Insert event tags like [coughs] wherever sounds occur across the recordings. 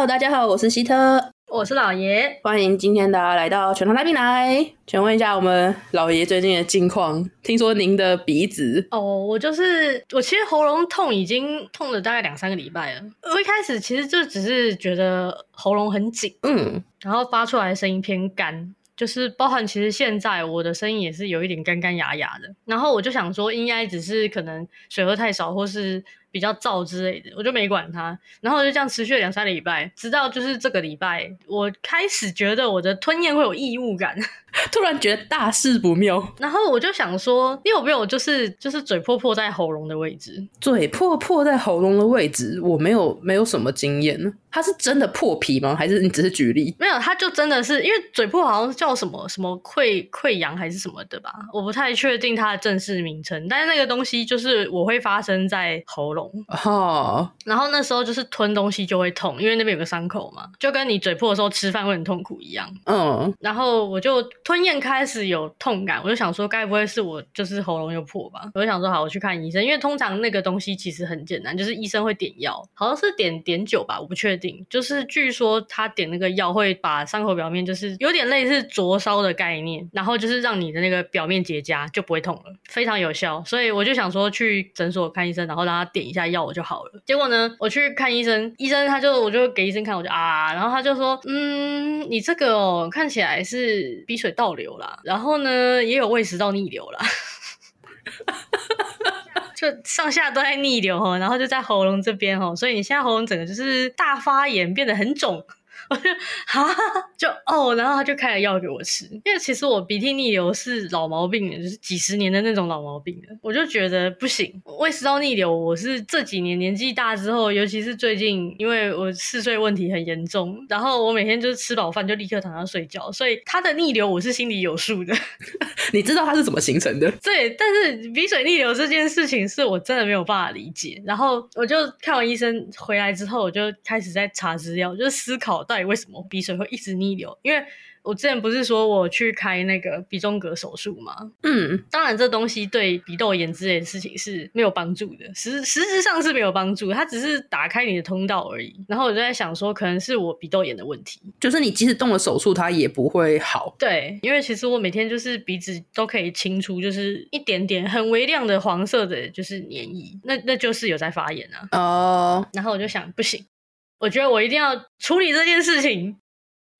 Hello，大家好，我是希特，我是老爷，欢迎今天大家来到全糖来宾来。请问一下，我们老爷最近的近况？听说您的鼻子哦，我就是我，其实喉咙痛已经痛了大概两三个礼拜了。我一开始其实就只是觉得喉咙很紧，嗯，然后发出来的声音偏干。就是包含，其实现在我的声音也是有一点干干哑哑的，然后我就想说，应该只是可能水喝太少，或是比较燥之类的，我就没管它。然后我就这样持续了两三个礼拜，直到就是这个礼拜，我开始觉得我的吞咽会有异物感。[laughs] 突然觉得大事不妙，然后我就想说，你有没有就是就是嘴破破在喉咙的位置？嘴破破在喉咙的位置，我没有没有什么经验。它是真的破皮吗？还是你只是举例？没有，它就真的是因为嘴破好像叫什么什么溃溃疡还是什么的吧？我不太确定它的正式名称。但是那个东西就是我会发生在喉咙哦，然后那时候就是吞东西就会痛，因为那边有个伤口嘛，就跟你嘴破的时候吃饭会很痛苦一样。嗯，然后我就。吞咽开始有痛感，我就想说，该不会是我就是喉咙又破吧？我就想说，好，我去看医生，因为通常那个东西其实很简单，就是医生会点药，好像是点碘酒吧，我不确定。就是据说他点那个药会把伤口表面就是有点类似灼烧的概念，然后就是让你的那个表面结痂，就不会痛了，非常有效。所以我就想说去诊所看医生，然后让他点一下药我就好了。结果呢，我去看医生，医生他就我就给医生看，我就啊，然后他就说，嗯，你这个哦看起来是鼻水。倒流啦，然后呢，也有胃食道逆流啦，[laughs] 就上下都在逆流哈，然后就在喉咙这边哈，所以你现在喉咙整个就是大发炎，变得很肿。我就哈，就哦，然后他就开了药给我吃，因为其实我鼻涕逆流是老毛病了，就是几十年的那种老毛病了。我就觉得不行，胃食道逆流，我是这几年年纪大之后，尤其是最近，因为我嗜睡问题很严重，然后我每天就是吃饱饭就立刻躺下睡觉，所以它的逆流我是心里有数的。[laughs] 你知道它是怎么形成的？对，但是鼻水逆流这件事情是我真的没有办法理解。然后我就看完医生回来之后，我就开始在查资料，就思考到。为什么鼻水会一直逆流？因为我之前不是说我去开那个鼻中隔手术吗？嗯，当然这东西对鼻窦炎之类的事情是没有帮助的，实实质上是没有帮助，它只是打开你的通道而已。然后我就在想说，可能是我鼻窦炎的问题，就是你即使动了手术，它也不会好。对，因为其实我每天就是鼻子都可以清出，就是一点点很微量的黄色的，就是黏液，那那就是有在发炎啊。哦，然后我就想，不行。我觉得我一定要处理这件事情，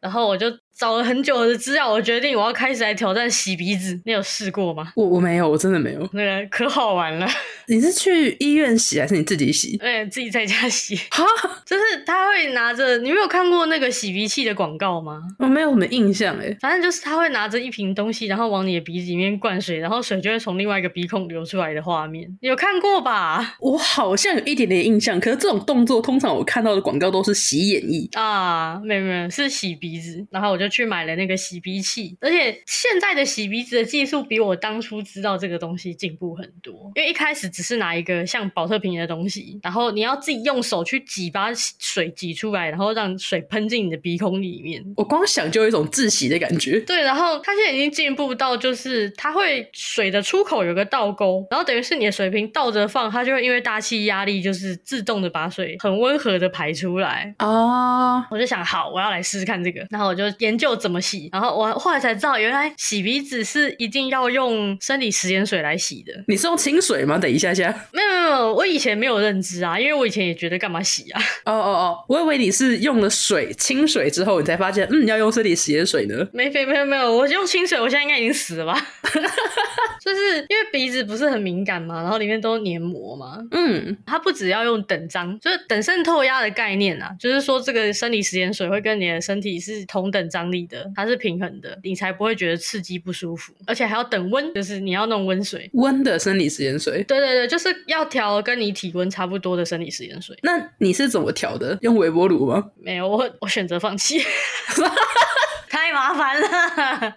然后我就。找了很久的资料，我决定我要开始来挑战洗鼻子。你有试过吗？我我没有，我真的没有。那个可好玩了。你是去医院洗还是你自己洗？哎，自己在家洗。哈，就是他会拿着，你没有看过那个洗鼻器的广告吗？我没有什么印象哎。反正就是他会拿着一瓶东西，然后往你的鼻子里面灌水，然后水就会从另外一个鼻孔流出来的画面。有看过吧？我好像有一点点印象，可是这种动作通常我看到的广告都是洗眼液啊，没有没有，是洗鼻子。然后我就。去买了那个洗鼻器，而且现在的洗鼻子的技术比我当初知道这个东西进步很多。因为一开始只是拿一个像保特瓶的东西，然后你要自己用手去挤，把水挤出来，然后让水喷进你的鼻孔里面。我光想就有一种窒息的感觉。对，然后它现在已经进步到就是它会水的出口有个倒钩，然后等于是你的水瓶倒着放，它就会因为大气压力就是自动的把水很温和的排出来。哦，我就想好，我要来试试看这个，然后我就研。就怎么洗，然后我后来才知道，原来洗鼻子是一定要用生理食盐水来洗的。你是用清水吗？等一下下，没有没有，我以前没有认知啊，因为我以前也觉得干嘛洗啊？哦哦哦，我以为你是用了水清水之后，你才发现，嗯，要用生理食盐水呢。没没没有没有，我用清水，我现在应该已经死了吧？[laughs] 就是因为鼻子不是很敏感嘛，然后里面都黏膜嘛。嗯，它不只要用等张，就是等渗透压的概念啊，就是说这个生理食盐水会跟你的身体是同等张。力的，它是平衡的，你才不会觉得刺激不舒服，而且还要等温，就是你要弄温水，温的生理食盐水。对对对，就是要调跟你体温差不多的生理食盐水。那你是怎么调的？用微波炉吗？没有，我我选择放弃，[laughs] 太麻烦了。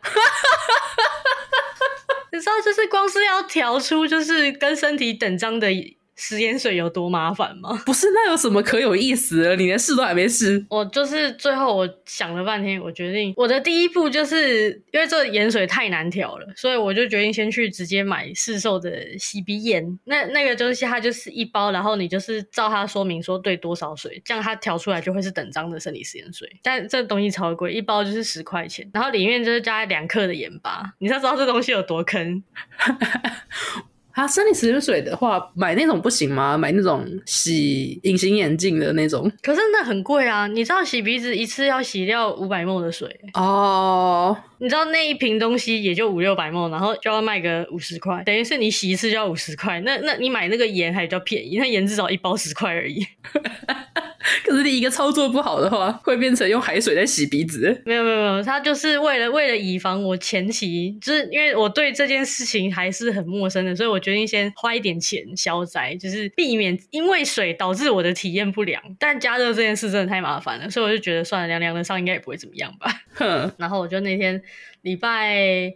你知道，就是光是要调出就是跟身体等张的。食盐水有多麻烦吗？不是，那有什么可有意思的？你连试都还没试。我就是最后我想了半天，我决定我的第一步就是因为这盐水太难调了，所以我就决定先去直接买市售的洗鼻盐。那那个东西它就是一包，然后你就是照它说明说兑多少水，这样它调出来就会是等张的生理食盐水。但这东西超贵，一包就是十块钱，然后里面就是加两克的盐巴。你才知道这东西有多坑。[laughs] 啊，生理食盐水的话，买那种不行吗？买那种洗隐形眼镜的那种。可是那很贵啊！你知道洗鼻子一次要洗掉五百 ml 的水哦。你知道那一瓶东西也就五六百 ml，然后就要卖个五十块，等于是你洗一次就要五十块。那那你买那个盐还比较便宜，那盐至少一包十块而已。[laughs] [laughs] 可是你一个操作不好的话，会变成用海水在洗鼻子。没有没有没有，他就是为了为了以防我前期，就是因为我对这件事情还是很陌生的，所以我决定先花一点钱消灾，就是避免因为水导致我的体验不良。但加热这件事真的太麻烦了，所以我就觉得算了，凉凉的上应该也不会怎么样吧。哼，然后我就那天礼拜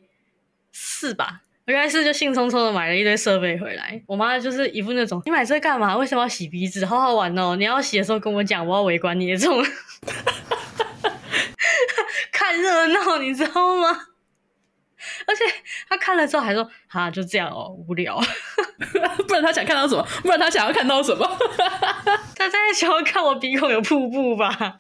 四吧。我原来是就兴冲冲的买了一堆设备回来，我妈就是一副那种，你买这干嘛？为什么要洗鼻子？好好玩哦！你要洗的时候跟我讲，我要围观你这种，[laughs] 看热闹，你知道吗？而且他看了之后还说：“哈，就这样哦，无聊。[laughs] ”不然他想看到什么？不然他想要看到什么？[laughs] 他在想要看我鼻孔有瀑布吧？[laughs]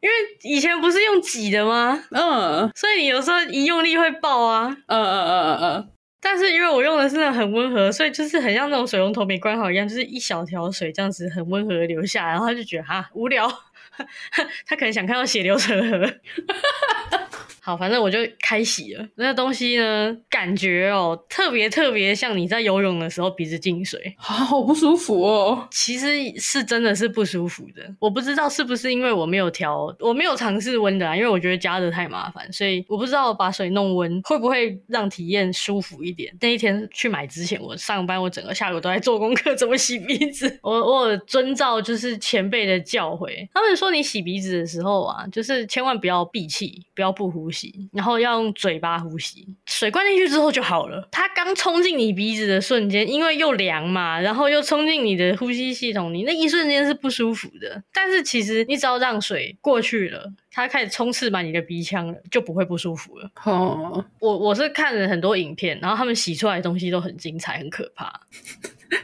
因为以前不是用挤的吗？嗯，所以你有时候一用力会爆啊。嗯嗯嗯嗯嗯。但是因为我用的是那很温和，所以就是很像那种水龙头没关好一样，就是一小条水这样子很温和的流下来，然后他就觉得哈无聊，他可能想看到血流成河。好，反正我就开洗了。那个东西呢，感觉哦，特别特别像你在游泳的时候鼻子进水，好不舒服哦。其实是真的是不舒服的。我不知道是不是因为我没有调，我没有尝试温的啊，因为我觉得加热太麻烦，所以我不知道把水弄温会不会让体验舒服一点。那一天去买之前，我上班我整个下午都在做功课，怎么洗鼻子。我我有遵照就是前辈的教诲，他们说你洗鼻子的时候啊，就是千万不要闭气，不要不呼吸。呼吸，然后要用嘴巴呼吸，水灌进去之后就好了。它刚冲进你鼻子的瞬间，因为又凉嘛，然后又冲进你的呼吸系统，你那一瞬间是不舒服的。但是其实你只要让水过去了，它开始冲刺满你的鼻腔了，就不会不舒服了。哦，我我是看了很多影片，然后他们洗出来的东西都很精彩，很可怕。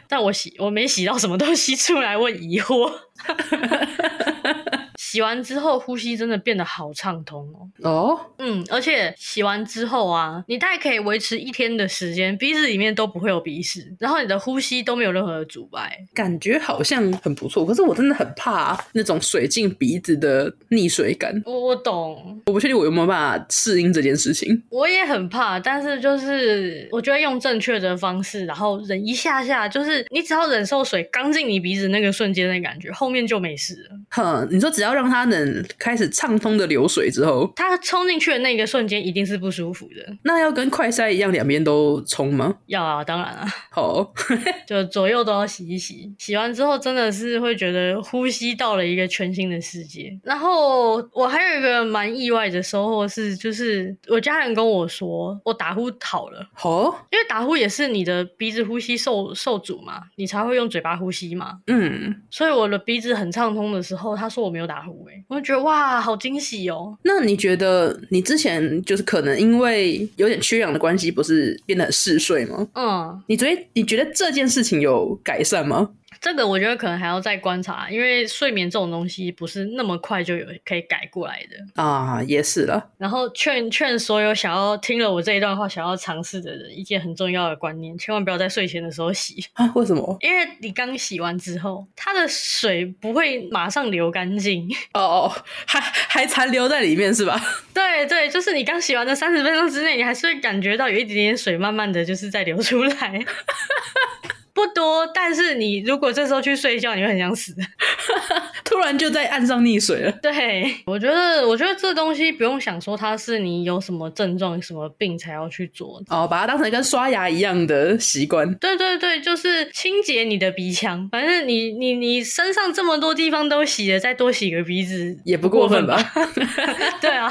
但我洗我没洗到什么东西出来，我疑惑。[laughs] 洗完之后，呼吸真的变得好畅通哦。哦，嗯，而且洗完之后啊，你大概可以维持一天的时间，鼻子里面都不会有鼻屎，然后你的呼吸都没有任何的阻碍，感觉好像很不错。可是我真的很怕那种水进鼻子的溺水感。我我懂，我不确定我有没有办法适应这件事情。我也很怕，但是就是我觉得用正确的方式，然后忍一下下，就是你只要忍受水刚进你鼻子那个瞬间的感觉，后面就没事了。哼，你说只要让它能开始畅通的流水之后，它冲进去的那个瞬间一定是不舒服的。那要跟快塞一样，两边都冲吗？要啊，当然啊。好，[laughs] 就左右都要洗一洗。洗完之后，真的是会觉得呼吸到了一个全新的世界。然后我还有一个蛮意外的收获是，就是我家人跟我说，我打呼好了。哦，因为打呼也是你的鼻子呼吸受受阻嘛，你才会用嘴巴呼吸嘛。嗯，所以我的鼻子很畅通的时候，他说我没有打呼。我就觉得哇，好惊喜哦！那你觉得你之前就是可能因为有点缺氧的关系，不是变得很嗜睡吗？嗯，你觉得你觉得这件事情有改善吗？这个我觉得可能还要再观察，因为睡眠这种东西不是那么快就有可以改过来的啊，也是了。然后劝劝所有想要听了我这一段话想要尝试的人，一件很重要的观念，千万不要在睡前的时候洗啊！为什么？因为你刚洗完之后，它的水不会马上流干净哦哦，还还残留在里面是吧？[laughs] 对对，就是你刚洗完的三十分钟之内，你还是会感觉到有一点点水慢慢的就是在流出来。[laughs] 不多，但是你如果这时候去睡觉，你会很想死。[laughs] 突突然就在岸上溺水了。对，我觉得，我觉得这东西不用想说它是你有什么症状、什么病才要去做哦，把它当成跟刷牙一样的习惯。对对对，就是清洁你的鼻腔。反正你你你身上这么多地方都洗了，再多洗个鼻子也不过分吧？[laughs] 对啊，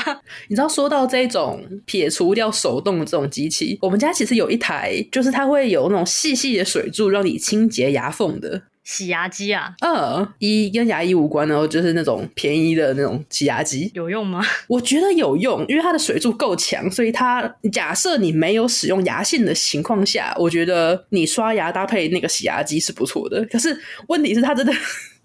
你知道说到这种撇除掉手动的这种机器，我们家其实有一台，就是它会有那种细细的水柱让你清洁牙缝的。洗牙机啊，嗯，一跟牙医无关哦，就是那种便宜的那种洗牙机，有用吗？我觉得有用，因为它的水柱够强，所以它假设你没有使用牙线的情况下，我觉得你刷牙搭配那个洗牙机是不错的。可是问题是它真的。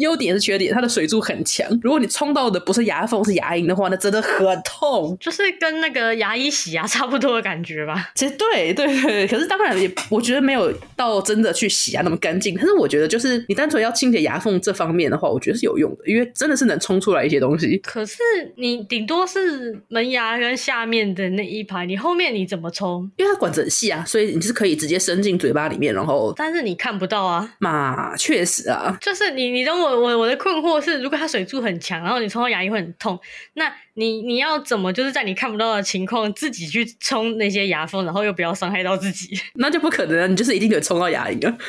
优点是缺点，它的水柱很强。如果你冲到的不是牙缝，是牙龈的话，那真的很痛，就是跟那个牙医洗牙差不多的感觉吧。其实对对对，可是当然也，我觉得没有到真的去洗牙那么干净。可是我觉得，就是你单纯要清洁牙缝这方面的话，我觉得是有用的，因为真的是能冲出来一些东西。可是你顶多是门牙跟下面的那一排，你后面你怎么冲？因为它管子很细啊，所以你是可以直接伸进嘴巴里面，然后。但是你看不到啊。嘛，确实啊，就是你你等我。我我的困惑是，如果它水柱很强，然后你冲到牙龈会很痛，那你你要怎么就是在你看不到的情况自己去冲那些牙缝，然后又不要伤害到自己？[laughs] 那就不可能了，你就是一定得冲到牙龈了。[laughs]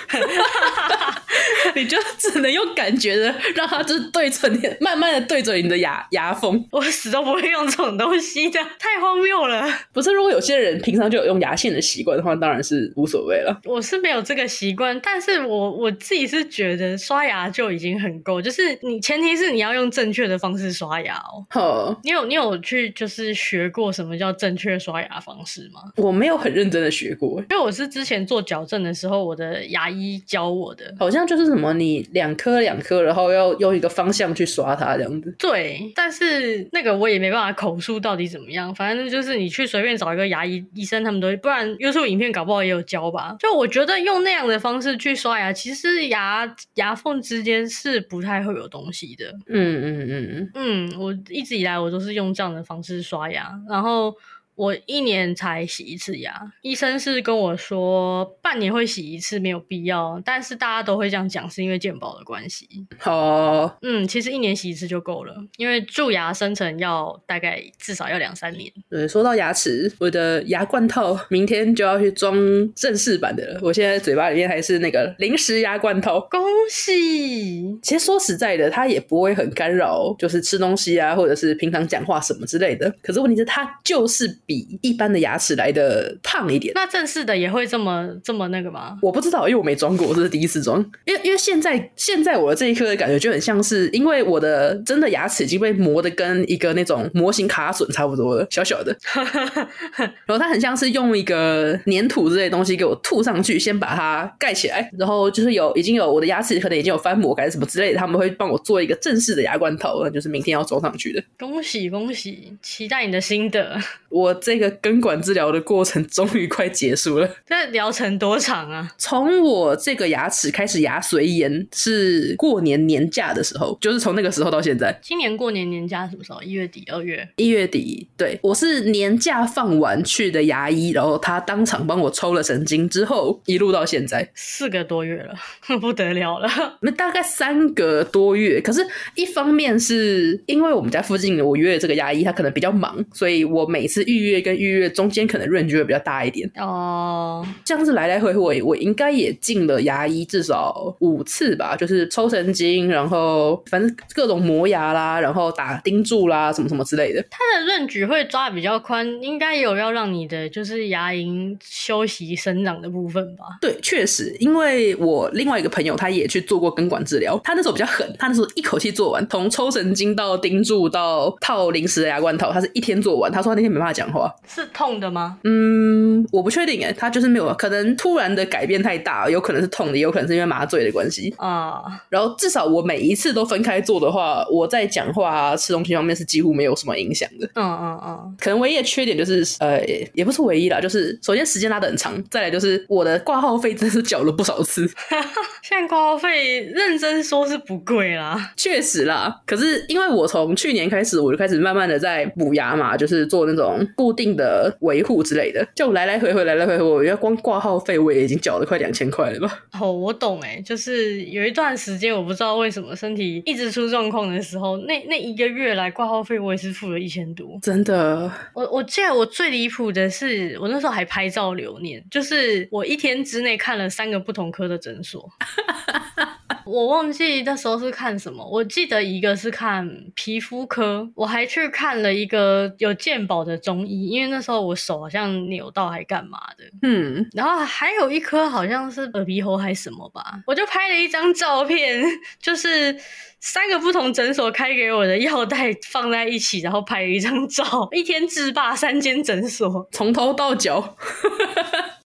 你就只能用感觉的让它就是对准你，慢慢的对准你的牙牙缝。我死都不会用这种东西的，太荒谬了。不是，如果有些人平常就有用牙线的习惯的话，当然是无所谓了。我是没有这个习惯，但是我我自己是觉得刷牙就已经很够，就是你前提是你要用正确的方式刷牙哦。好，你有你有去就是学过什么叫正确刷牙方式吗？我没有很认真的学过，因为我是之前做矫正的时候，我的牙医教我的，好像就是什么你两颗两颗，然后要用一个方向去刷它这样子。对，但是那个我也没办法口述到底怎么样，反正就是你去随便找一个牙医医生，他们都，不然 YouTube 影片搞不好也有教吧。就我觉得用那样的方式去刷牙，其实牙牙缝之间是不太会有东西的。嗯嗯嗯嗯，我一直以来我都是用这样的方式刷牙，然后。我一年才洗一次牙，医生是跟我说半年会洗一次没有必要，但是大家都会这样讲，是因为健保的关系。好，嗯，其实一年洗一次就够了，因为蛀牙生成要大概至少要两三年。对，说到牙齿，我的牙冠套明天就要去装正式版的了。我现在嘴巴里面还是那个临时牙冠套，恭喜！其实说实在的，它也不会很干扰，就是吃东西啊，或者是平常讲话什么之类的。可是问题是，它就是。比一般的牙齿来的胖一点，那正式的也会这么这么那个吗？我不知道，因为我没装过，我这是第一次装。因为因为现在现在我的这一颗的感觉就很像是，因为我的真的牙齿已经被磨的跟一个那种模型卡榫差不多了，小小的。[laughs] 然后它很像是用一个粘土之类的东西给我吐上去，先把它盖起来，然后就是有已经有我的牙齿可能已经有翻模还是什么之类的，他们会帮我做一个正式的牙冠套，那就是明天要装上去的。恭喜恭喜，期待你的心得。[laughs] 我。这个根管治疗的过程终于快结束了。[laughs] 那疗程多长啊？从我这个牙齿开始牙髓炎是过年年假的时候，就是从那个时候到现在。今年过年年假什么时候？一月底、二月？一月底。对，我是年假放完去的牙医，然后他当场帮我抽了神经，之后一路到现在四个多月了，[laughs] 不得了了。那大概三个多月。可是，一方面是因为我们家附近的我约的这个牙医，他可能比较忙，所以我每次预约。月跟预约中间可能 range 会比较大一点哦，这样子来来回回，我应该也进了牙医至少五次吧，就是抽神经，然后反正各种磨牙啦，然后打钉柱啦，什么什么之类的。他的 range 会抓比较宽，应该也有要让你的就是牙龈休息生长的部分吧？对，确实，因为我另外一个朋友他也去做过根管治疗，他那时候比较狠，他那时候一口气做完，从抽神经到钉柱到套临时的牙冠套，他是一天做完。他说他那天没办法讲话。是痛的吗？嗯，我不确定诶，他就是没有，可能突然的改变太大，有可能是痛的，有可能是因为麻醉的关系啊。Uh. 然后至少我每一次都分开做的话，我在讲话啊、吃东西方面是几乎没有什么影响的。嗯嗯嗯。可能唯一的缺点就是，呃，也不是唯一啦，就是首先时间拉的很长，再来就是我的挂号费真是缴了不少次。[laughs] 现在挂号费认真说是不贵啦，确实啦。可是因为我从去年开始，我就开始慢慢的在补牙嘛，就是做那种固定的维护之类的，就来来回回来来回回，我觉得光挂号费我也已经缴了快两千块了吧？哦，我懂哎，就是有一段时间我不知道为什么身体一直出状况的时候，那那一个月来挂号费我也是付了一千多，真的。我我记得我最离谱的是，我那时候还拍照留念，就是我一天之内看了三个不同科的诊所。[laughs] 我忘记那时候是看什么，我记得一个是看皮肤科，我还去看了一个有健保的中医，因为那时候我手好像扭到还干嘛的，嗯，然后还有一科好像是耳鼻喉还是什么吧，我就拍了一张照片，就是三个不同诊所开给我的药袋放在一起，然后拍了一张照，一天制霸三间诊所，从头到脚。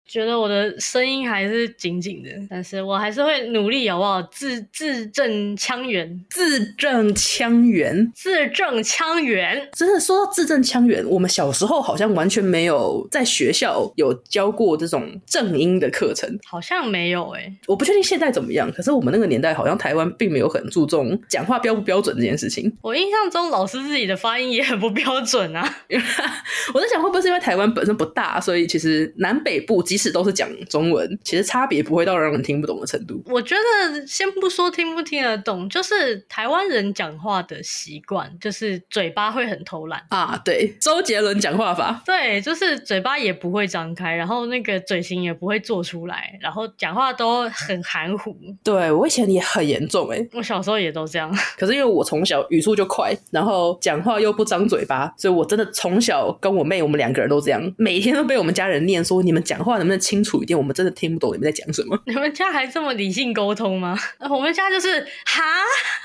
觉得我的声音还是紧紧的，但是我还是会努力，好不好？字字正腔圆，字正腔圆，字正腔圆。真的说到字正腔圆，我们小时候好像完全没有在学校有教过这种正音的课程，好像没有诶、欸。我不确定现在怎么样，可是我们那个年代好像台湾并没有很注重讲话标不标准这件事情。我印象中老师自己的发音也很不标准啊。[laughs] 我在想会不会是因为台湾本身不大，所以其实南北部即使都是讲中文，其实差别不会到让人听不懂的程度。我觉得先不说听不听得懂，就是台湾人讲话的习惯，就是嘴巴会很偷懒啊。对，周杰伦讲话法，对，就是嘴巴也不会张开，然后那个嘴型也不会做出来，然后讲话都很含糊。对，我以前也很严重哎，我小时候也都这样。可是因为我从小语速就快，然后讲话又不张嘴巴，所以我真的从小跟我妹我们两个人都这样，每天都被我们家人念说，你们讲话能不能清楚楚一点，我们真的听不懂你们在讲什么。[laughs] 你们家还这么理性沟通吗？[laughs] 我们家就是哈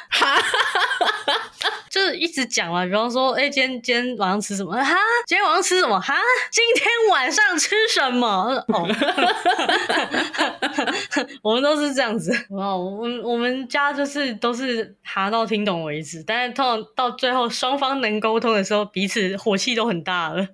哈，[laughs] 就是一直讲嘛。比方说，哎、欸，今天今天晚上吃什么？哈，今天晚上吃什么？哈，今天晚上吃什么？哦，我们都是这样子。哦，我们我们家就是都是哈到听懂为止。但是通常到最后双方能沟通的时候，彼此火气都很大了。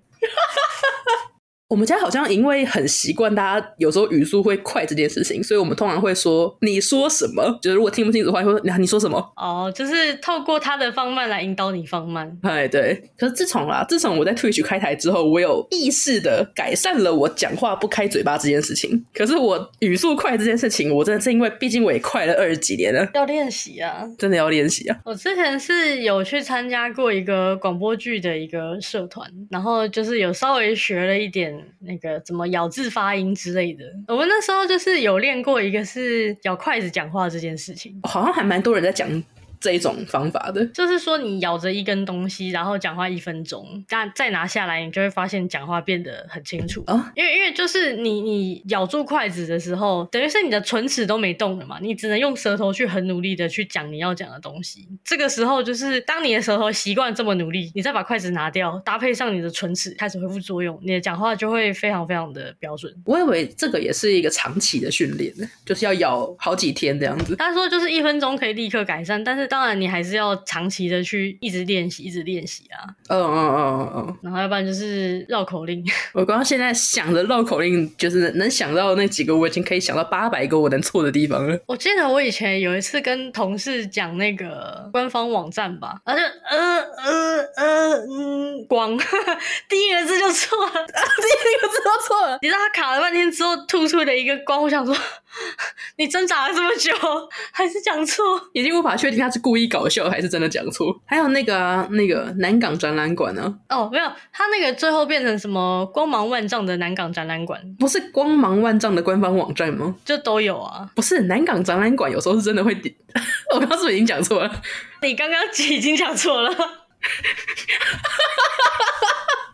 我们家好像因为很习惯大家有时候语速会快这件事情，所以我们通常会说你说什么，就是如果听不清楚的话，会说你你说什么？哦，就是透过他的放慢来引导你放慢。哎，对。可是自从啦，自从我在 Twitch 开台之后，我有意识的改善了我讲话不开嘴巴这件事情。可是我语速快这件事情，我真的是因为毕竟我也快了二十几年了，要练习啊，真的要练习啊。我之前是有去参加过一个广播剧的一个社团，然后就是有稍微学了一点。那个怎么咬字发音之类的，我们那时候就是有练过一个是咬筷子讲话这件事情，好像还蛮多人在讲。这一种方法的，就是说你咬着一根东西，然后讲话一分钟，但再拿下来，你就会发现讲话变得很清楚。啊，因为因为就是你你咬住筷子的时候，等于是你的唇齿都没动了嘛，你只能用舌头去很努力的去讲你要讲的东西。这个时候就是当你的舌头习惯这么努力，你再把筷子拿掉，搭配上你的唇齿开始恢复作用，你的讲话就会非常非常的标准。我以为这个也是一个长期的训练呢，就是要咬好几天这样子。他说就是一分钟可以立刻改善，但是当然你还是要长期的去一直练习，一直练习啊。嗯嗯嗯嗯嗯。然后要不然就是绕口令。[laughs] 我刚刚现在想着绕口令，就是能想到那几个，我已经可以想到八百个我能错的地方了。我记得我以前有一次跟同事讲那个官方网站吧，他就呃呃呃嗯光 [laughs] 第一个字就错了，[laughs] 第一个字都错了。你知道他卡了半天之后吐出了一个光，我想说。[laughs] 你挣扎了这么久，还是讲错？已经无法确定他是故意搞笑还是真的讲错。还有那个、啊、那个南港展览馆呢？哦，没有，他那个最后变成什么光芒万丈的南港展览馆？不是光芒万丈的官方网站吗？就都有啊。不是南港展览馆，有时候是真的会。[laughs] 我刚刚是不是已经讲错了？你刚刚已经讲错了。[laughs]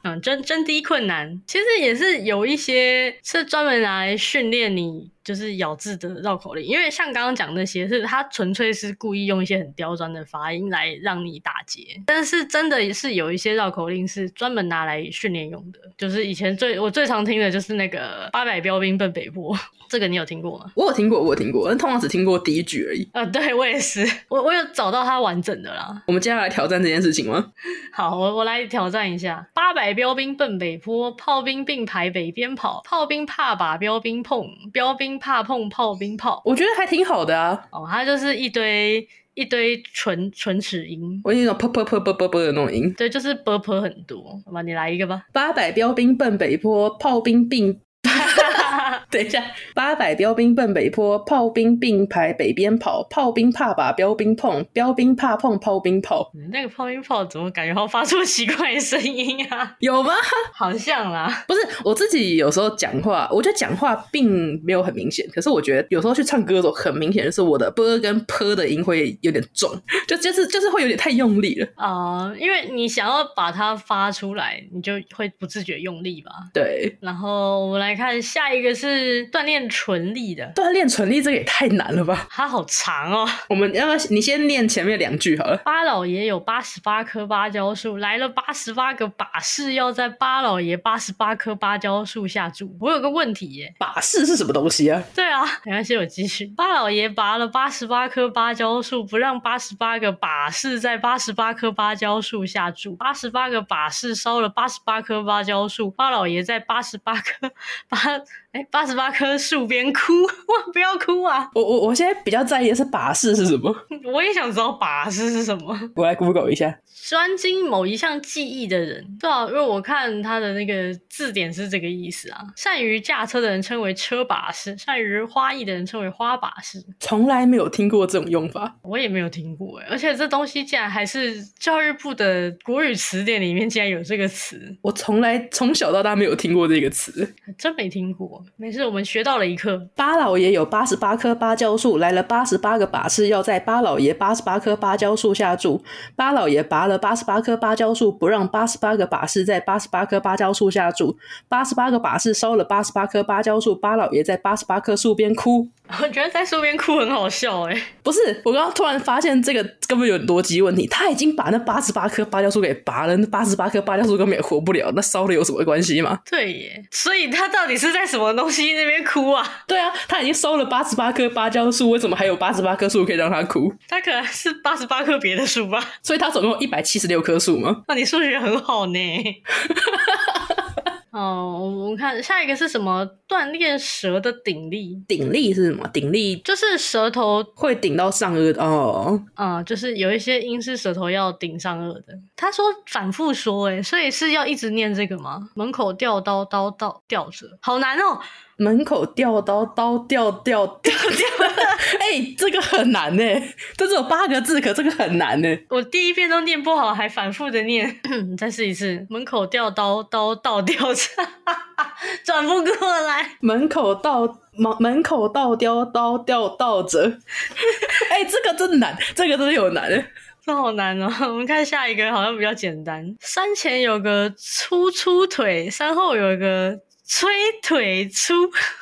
嗯，真真低困难，其实也是有一些是专门拿来训练你。就是咬字的绕口令，因为像刚刚讲那些，是他纯粹是故意用一些很刁钻的发音来让你打结。但是真的是有一些绕口令是专门拿来训练用的，就是以前最我最常听的就是那个八百标兵奔北坡，这个你有听过吗？我有听过，我有听过，但通常只听过第一句而已。啊，对我也是，我我有找到它完整的啦。我们接下来挑战这件事情吗？好，我我来挑战一下：八百标兵奔北坡，炮兵并排北边跑，炮兵怕把标兵碰，标兵。怕碰炮兵炮，我觉得还挺好的啊。哦，它就是一堆一堆唇唇齿音，我那种噗噗噗噗噗噗的那种音。对，就是啵啵很多。好吧，你来一个吧。八百标兵奔北坡，炮兵并。[laughs] 等一下，八百标兵奔北坡，炮兵并排北边跑，炮兵怕把标兵碰，标兵怕碰炮兵炮。那个炮兵炮怎么感觉好发出奇怪的声音啊？有吗？好像啦。不是，我自己有时候讲话，我觉得讲话并没有很明显，可是我觉得有时候去唱歌的时候，很明显的是我的啵跟坡的音会有点重，就就是就是会有点太用力了啊。Uh, 因为你想要把它发出来，你就会不自觉用力吧？对。然后我们来看下一个是。是锻炼唇力的，锻炼唇力这个也太难了吧？它好长哦。我们要不要你先念前面两句好了。八老爷有八十八棵芭蕉树，来了八十八个把式，要在八老爷八十八棵芭蕉树下住。我有个问题耶，把式是什么东西啊？对啊，没关系，我继续。八老爷拔了八十八棵芭蕉树，不让八十八个把式在八十八棵芭蕉树下住。八十八个把式烧了八十八棵芭蕉树，八老爷在八十八棵八。哎，八十八棵树边哭 [laughs] 哇！不要哭啊！我我我现在比较在意的是把式是什么？[laughs] 我也想知道把式是什么。我来 Google 一下。专精某一项技艺的人，对啊，因为我看他的那个字典是这个意思啊。善于驾车的人称为车把式，善于花艺的人称为花把式。从来没有听过这种用法，我也没有听过哎。而且这东西竟然还是教育部的国语词典里面竟然有这个词，我从来从小到大没有听过这个词，真没听过。没事，我们学到了一课。巴老爷有八十八棵芭蕉树，来了八十八个把式，要在巴老爷八十八棵芭蕉树下住。巴老爷拔了。八十八棵芭蕉树，不让八十八个把式在八十八棵芭蕉树下住。八十八个把式烧了八十八棵芭蕉树，巴老爷在八十八棵树边哭。我觉得在树边哭很好笑哎、欸。不是，我刚刚突然发现这个根本有逻辑问题。他已经把那八十八棵芭蕉树给拔了，那八十八棵芭蕉树根本也活不了，那烧了有什么关系吗？对耶，所以他到底是在什么东西那边哭啊？对啊，他已经烧了八十八棵芭蕉树，为什么还有八十八棵树可以让他哭？他可能是八十八棵别的树吧。所以他总共一百七十六棵树吗？那你数学很好呢。[laughs] 哦，我们看下一个是什么？锻炼舌的顶力。顶力是什么？顶力就是舌头会顶到上颚的哦。嗯，就是有一些音是舌头要顶上颚的。他说反复说，诶，所以是要一直念这个吗？门口吊刀刀刀吊着，好难哦。门口吊刀刀吊吊吊吊，[laughs] 哎、欸，这个很难呢。这只有八个字，可这个很难呢。我第一遍都念不好，还反复的念。你 [coughs] 再试一次。门口吊刀刀倒吊着，[laughs] 转不过来。门口倒门门口倒吊刀吊倒着。[laughs] 哎、欸，这个真难，这个真的有难，这好难哦。我们看下一个，好像比较简单。山前有个粗粗腿，山后有一个。催腿粗，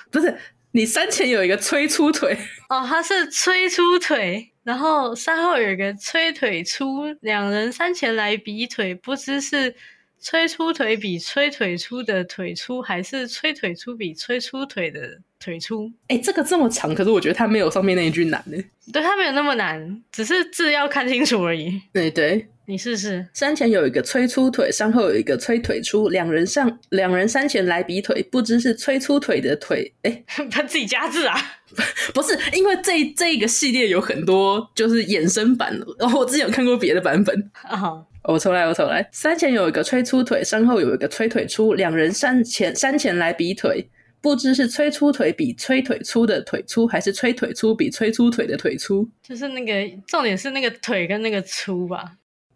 不是，你山前有一个催粗腿哦，他是催粗腿，然后山后有一个催腿粗，两人山前来比腿，不知是催粗腿比催腿粗的腿粗，还是催腿粗比催粗腿的腿粗？哎，这个这么长，可是我觉得它没有上面那一句难呢。对，它没有那么难，只是字要看清楚而已。对对。你试试，山前有一个催粗腿，山后有一个催腿粗，两人上两人山前来比腿，不知是催粗腿的腿，哎，[laughs] 他自己加字啊？[laughs] 不是，因为这这一个系列有很多就是衍生版，然后我之前有看过别的版本啊。Uh-huh. 我重来，我重来。山前有一个催粗腿，山后有一个催腿粗，两人山前山前来比腿，不知是催粗腿比催腿粗的腿粗，还是催腿粗比催粗腿的腿粗？就是那个重点是那个腿跟那个粗吧。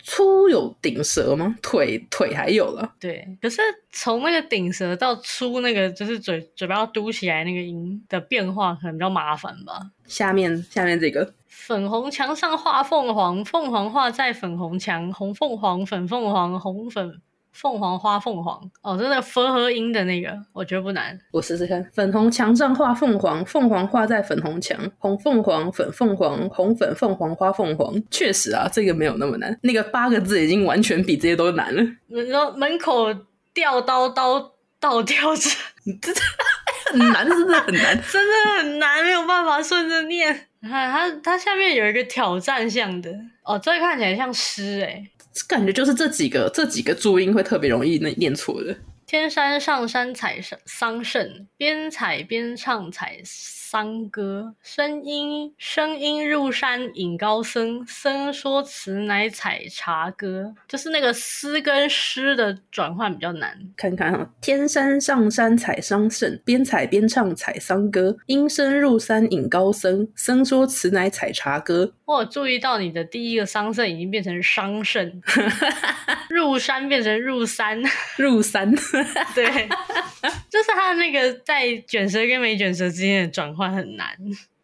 粗有顶舌吗？腿腿还有了。对，可是从那个顶舌到粗那个，就是嘴嘴巴要嘟起来那个音的变化，可能比较麻烦吧。下面下面这个，粉红墙上画凤凰，凤凰画在粉红墙，红凤凰，粉凤凰，红粉。凤凰花凤凰哦，这个分和音的那个，我觉得不难。我试试看。粉红墙上画凤凰，凤凰画在粉红墙，红凤凰，粉凤凰，红粉凤凰花凤凰。确实啊，这个没有那么难。那个八个字已经完全比这些都难了。然后门口吊刀刀倒吊着，这很难，真的很难，[laughs] 真的很难，没有办法顺着念。你看它，它下面有一个挑战项的哦，这看起来像诗诶。感觉就是这几个这几个注音会特别容易那念错的。天山上山采桑葚，边采边唱采桑歌。声音声音入山引高僧，僧说此乃采茶歌。就是那个诗跟诗的转换比较难。看看哈，天山上山采桑葚，边采边唱采桑歌。音声入山引高僧，僧说此乃采茶歌。我有注意到你的第一个桑葚已经变成桑葚，[laughs] 入山变成入山，入山。[laughs] 对，[laughs] 就是他的那个在卷舌跟没卷舌之间的转换很难。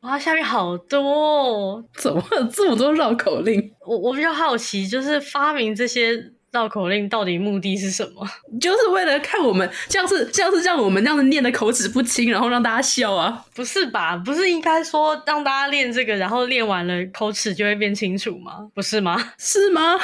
哇，下面好多哦，怎么会有这么多绕口令？我我比较好奇，就是发明这些。绕口令到底目的是什么？[laughs] 就是为了看我们像是像是像我们这样子念的口齿不清，然后让大家笑啊？不是吧？不是应该说让大家练这个，然后练完了口齿就会变清楚吗？不是吗？[laughs] 是吗？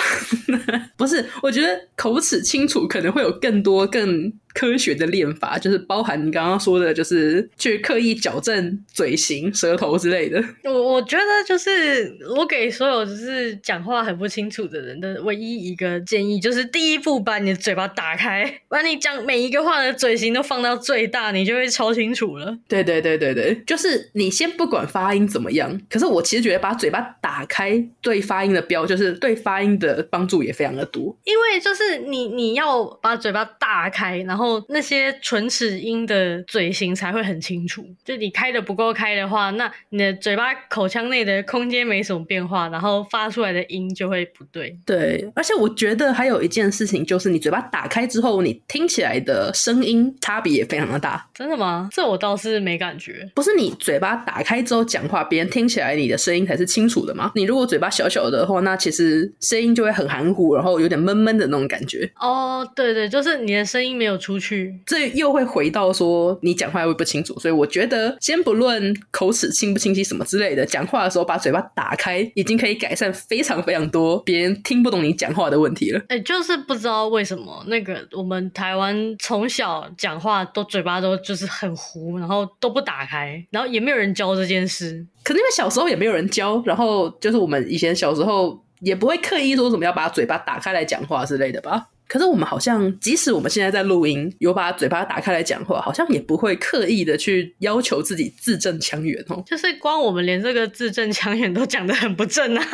[laughs] 不是，我觉得口齿清楚可能会有更多更。科学的练法 [laughs] 就是包含你刚刚说的，就是去刻意矫正嘴型、舌头之类的。[laughs] 我我觉得就是我给所有就是讲话很不清楚的人的唯一一个建议，就是第一步把你的嘴巴打开，[laughs] 把你讲每一个话的嘴型都放到最大，你就会超清楚了。对对对对对，就是你先不管发音怎么样，可是我其实觉得把嘴巴打开对发音的标，就是对发音的帮助也非常的多。因为就是你你要把嘴巴打开，然后。然后那些唇齿音的嘴型才会很清楚。就你开的不够开的话，那你的嘴巴口腔内的空间没什么变化，然后发出来的音就会不对。对，而且我觉得还有一件事情，就是你嘴巴打开之后，你听起来的声音差别也非常的大。真的吗？这我倒是没感觉。不是你嘴巴打开之后讲话，别人听起来你的声音才是清楚的吗？你如果嘴巴小小的话，那其实声音就会很含糊，然后有点闷闷的那种感觉。哦，对对，就是你的声音没有出去，这又会回到说你讲话会不清楚，所以我觉得先不论口齿清不清晰什么之类的，讲话的时候把嘴巴打开，已经可以改善非常非常多别人听不懂你讲话的问题了。哎，就是不知道为什么那个我们台湾从小讲话都嘴巴都就是很糊，然后都不打开，然后也没有人教这件事。可是因为小时候也没有人教，然后就是我们以前小时候也不会刻意说什么要把嘴巴打开来讲话之类的吧。可是我们好像，即使我们现在在录音，有把嘴巴打开来讲话，好像也不会刻意的去要求自己字正腔圆哦。就是光我们连这个字正腔圆都讲得很不正啊，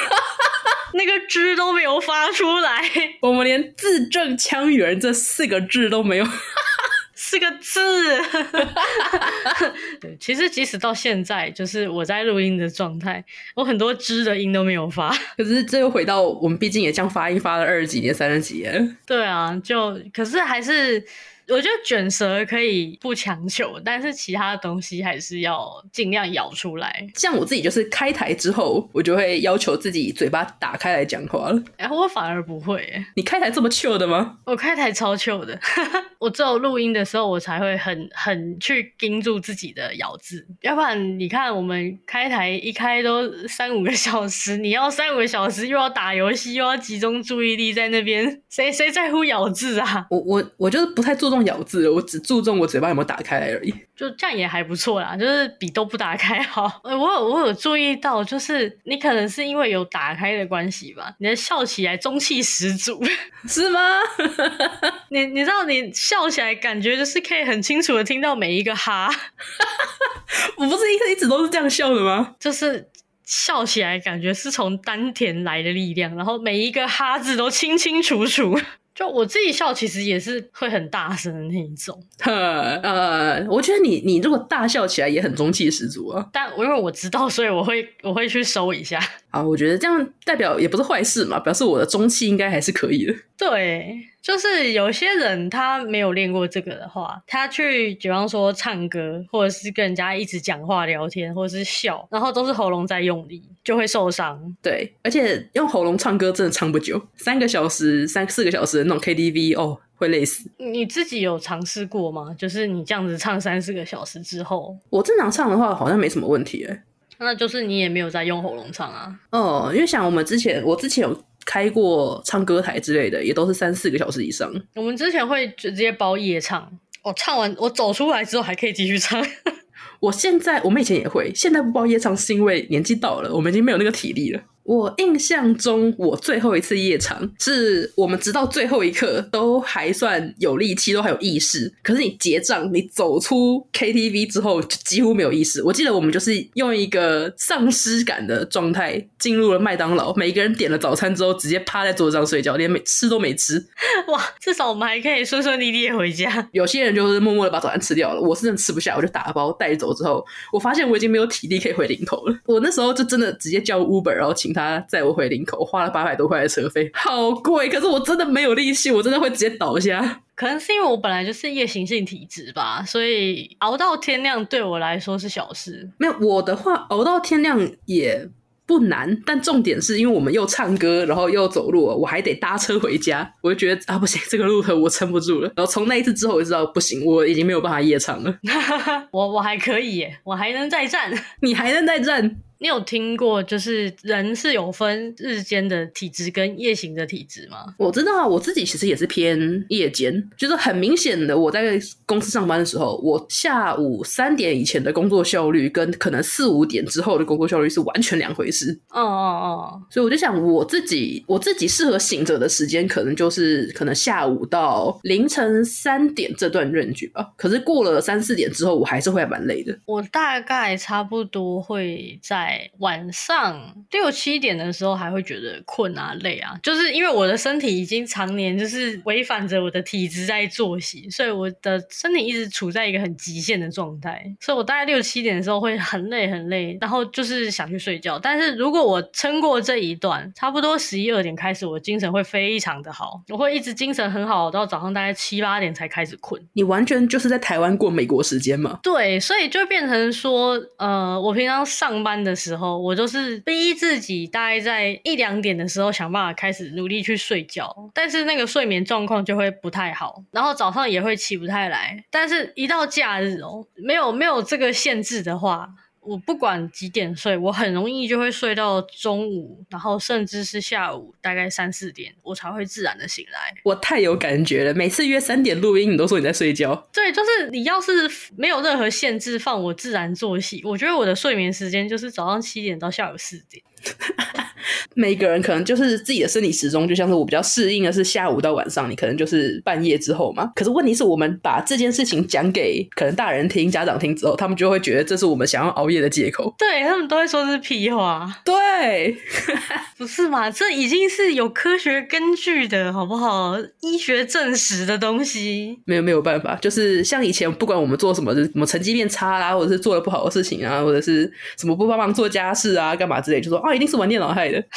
[laughs] 那个之都没有发出来，我们连字正腔圆这四个字都没有。四个字，[laughs] 对，其实即使到现在，就是我在录音的状态，我很多支的音都没有发。可是这又回到我们毕竟也这样发音发了二十几年、三十几年。对啊，就可是还是。我觉得卷舌可以不强求，但是其他的东西还是要尽量咬出来。像我自己就是开台之后，我就会要求自己嘴巴打开来讲话了。然后、欸、我反而不会。你开台这么 chill 的吗？我开台超 chill 的。[laughs] 我只有录音的时候，我才会很很去盯住自己的咬字。要不然你看，我们开台一开都三五个小时，你要三五个小时又要打游戏，又要集中注意力在那边，谁谁在乎咬字啊？我我我就是不太注重。重咬字，我只注重我嘴巴有没有打开来而已。就这样也还不错啦，就是比都不打开好。[laughs] 我有我有注意到，就是你可能是因为有打开的关系吧，你的笑起来中气十足，[laughs] 是吗？[laughs] 你你知道你笑起来感觉就是可以很清楚的听到每一个哈。我不是一一直都是这样笑的吗？就是笑起来感觉是从丹田来的力量，然后每一个哈字都清清楚楚。就我自己笑，其实也是会很大声的那一种。[laughs] 呵，呃，我觉得你你如果大笑起来也很中气十足啊。但我因为我知道，所以我会我会去收一下。啊，我觉得这样代表也不是坏事嘛，表示我的中气应该还是可以的。[laughs] 对，就是有些人他没有练过这个的话，他去比方说唱歌，或者是跟人家一直讲话聊天，或者是笑，然后都是喉咙在用力，就会受伤。对，而且用喉咙唱歌真的唱不久，三个小时、三四个小时的那种 KTV 哦，会累死。你自己有尝试过吗？就是你这样子唱三四个小时之后，我正常唱的话好像没什么问题诶。那就是你也没有在用喉咙唱啊？哦，因为想我们之前，我之前有开过唱歌台之类的，也都是三四个小时以上。我们之前会直接包夜唱，我唱完我走出来之后还可以继续唱。[laughs] 我现在我们以前也会，现在不包夜唱是因为年纪到了，我们已经没有那个体力了。我印象中，我最后一次夜场是我们直到最后一刻都还算有力气，都还有意识。可是你结账，你走出 KTV 之后，就几乎没有意识。我记得我们就是用一个丧失感的状态进入了麦当劳，每个人点了早餐之后，直接趴在桌子上睡觉，连没吃都没吃。[laughs] 哇，至少我们还可以顺顺利利回家。有些人就是默默的把早餐吃掉了，我是真的吃不下，我就打包带走。之后，我发现我已经没有体力可以回零头了。我那时候就真的直接叫 Uber，然后请他载我回林口，花了八百多块的车费，好贵。可是我真的没有力气，我真的会直接倒下。可能是因为我本来就是夜行性体质吧，所以熬到天亮对我来说是小事。没有，我的话，熬到天亮也不难，但重点是因为我们又唱歌，然后又走路，我还得搭车回家，我就觉得啊不行，这个路程我撑不住了。然后从那一次之后，我就知道不行，我已经没有办法夜唱了。[laughs] 我我还可以耶，我还能再战，你还能再战。你有听过，就是人是有分日间的体质跟夜行的体质吗？我知道啊，我自己其实也是偏夜间，就是很明显的，我在公司上班的时候，我下午三点以前的工作效率跟可能四五点之后的工作效率是完全两回事。哦哦哦，所以我就想，我自己我自己适合醒着的时间，可能就是可能下午到凌晨三点这段 range 吧。可是过了三四点之后，我还是会蛮累的。我大概差不多会在。晚上六七点的时候还会觉得困啊累啊，就是因为我的身体已经常年就是违反着我的体质在作息，所以我的身体一直处在一个很极限的状态，所以我大概六七点的时候会很累很累，然后就是想去睡觉。但是如果我撑过这一段，差不多十一二点开始，我精神会非常的好，我会一直精神很好，到早上大概七八点才开始困。你完全就是在台湾过美国时间嘛？对，所以就变成说，呃，我平常上班的时候，我就是逼自己，大概在一两点的时候想办法开始努力去睡觉，但是那个睡眠状况就会不太好，然后早上也会起不太来。但是一到假日哦，没有没有这个限制的话。我不管几点睡，我很容易就会睡到中午，然后甚至是下午大概三四点，我才会自然的醒来。我太有感觉了，每次约三点录音，你都说你在睡觉。对，就是你要是没有任何限制，放我自然作息，我觉得我的睡眠时间就是早上七点到下午四点。[laughs] 每个人可能就是自己的生理时钟，就像是我比较适应的是下午到晚上，你可能就是半夜之后嘛。可是问题是我们把这件事情讲给可能大人听、家长听之后，他们就会觉得这是我们想要熬夜的借口。对，他们都会说是屁话。对，[laughs] 不是嘛？这已经是有科学根据的，好不好？医学证实的东西。没有没有办法，就是像以前不管我们做什么，什么成绩变差啦，或者是做了不好的事情啊，或者是什么不帮忙做家事啊，干嘛之类，就说啊，一定是玩电脑害的。[laughs]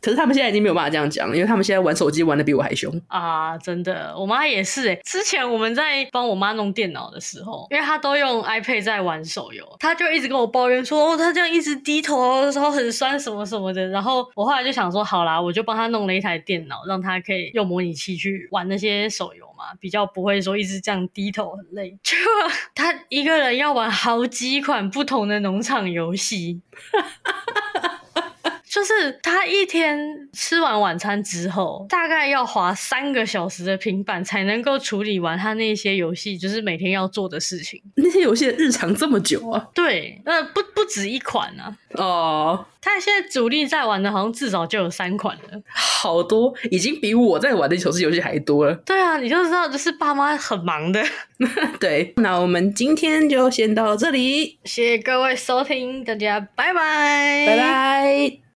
可是他们现在已经没有办法这样讲，因为他们现在玩手机玩的比我还凶啊！真的，我妈也是哎。之前我们在帮我妈弄电脑的时候，因为她都用 iPad 在玩手游，她就一直跟我抱怨说：“哦，她这样一直低头的时候很酸什么什么的。”然后我后来就想说：“好啦，我就帮她弄了一台电脑，让她可以用模拟器去玩那些手游嘛，比较不会说一直这样低头很累。[laughs] ”就她一个人要玩好几款不同的农场游戏。就是他一天吃完晚餐之后，大概要花三个小时的平板才能够处理完他那些游戏，就是每天要做的事情。那些游戏的日常这么久啊？对，呃，不不止一款啊。哦，他现在主力在玩的，好像至少就有三款了，好多，已经比我在玩的手机游戏还多了。对啊，你就知道，就是爸妈很忙的。[laughs] 对，那我们今天就先到这里，谢谢各位收听，大家拜拜，拜拜。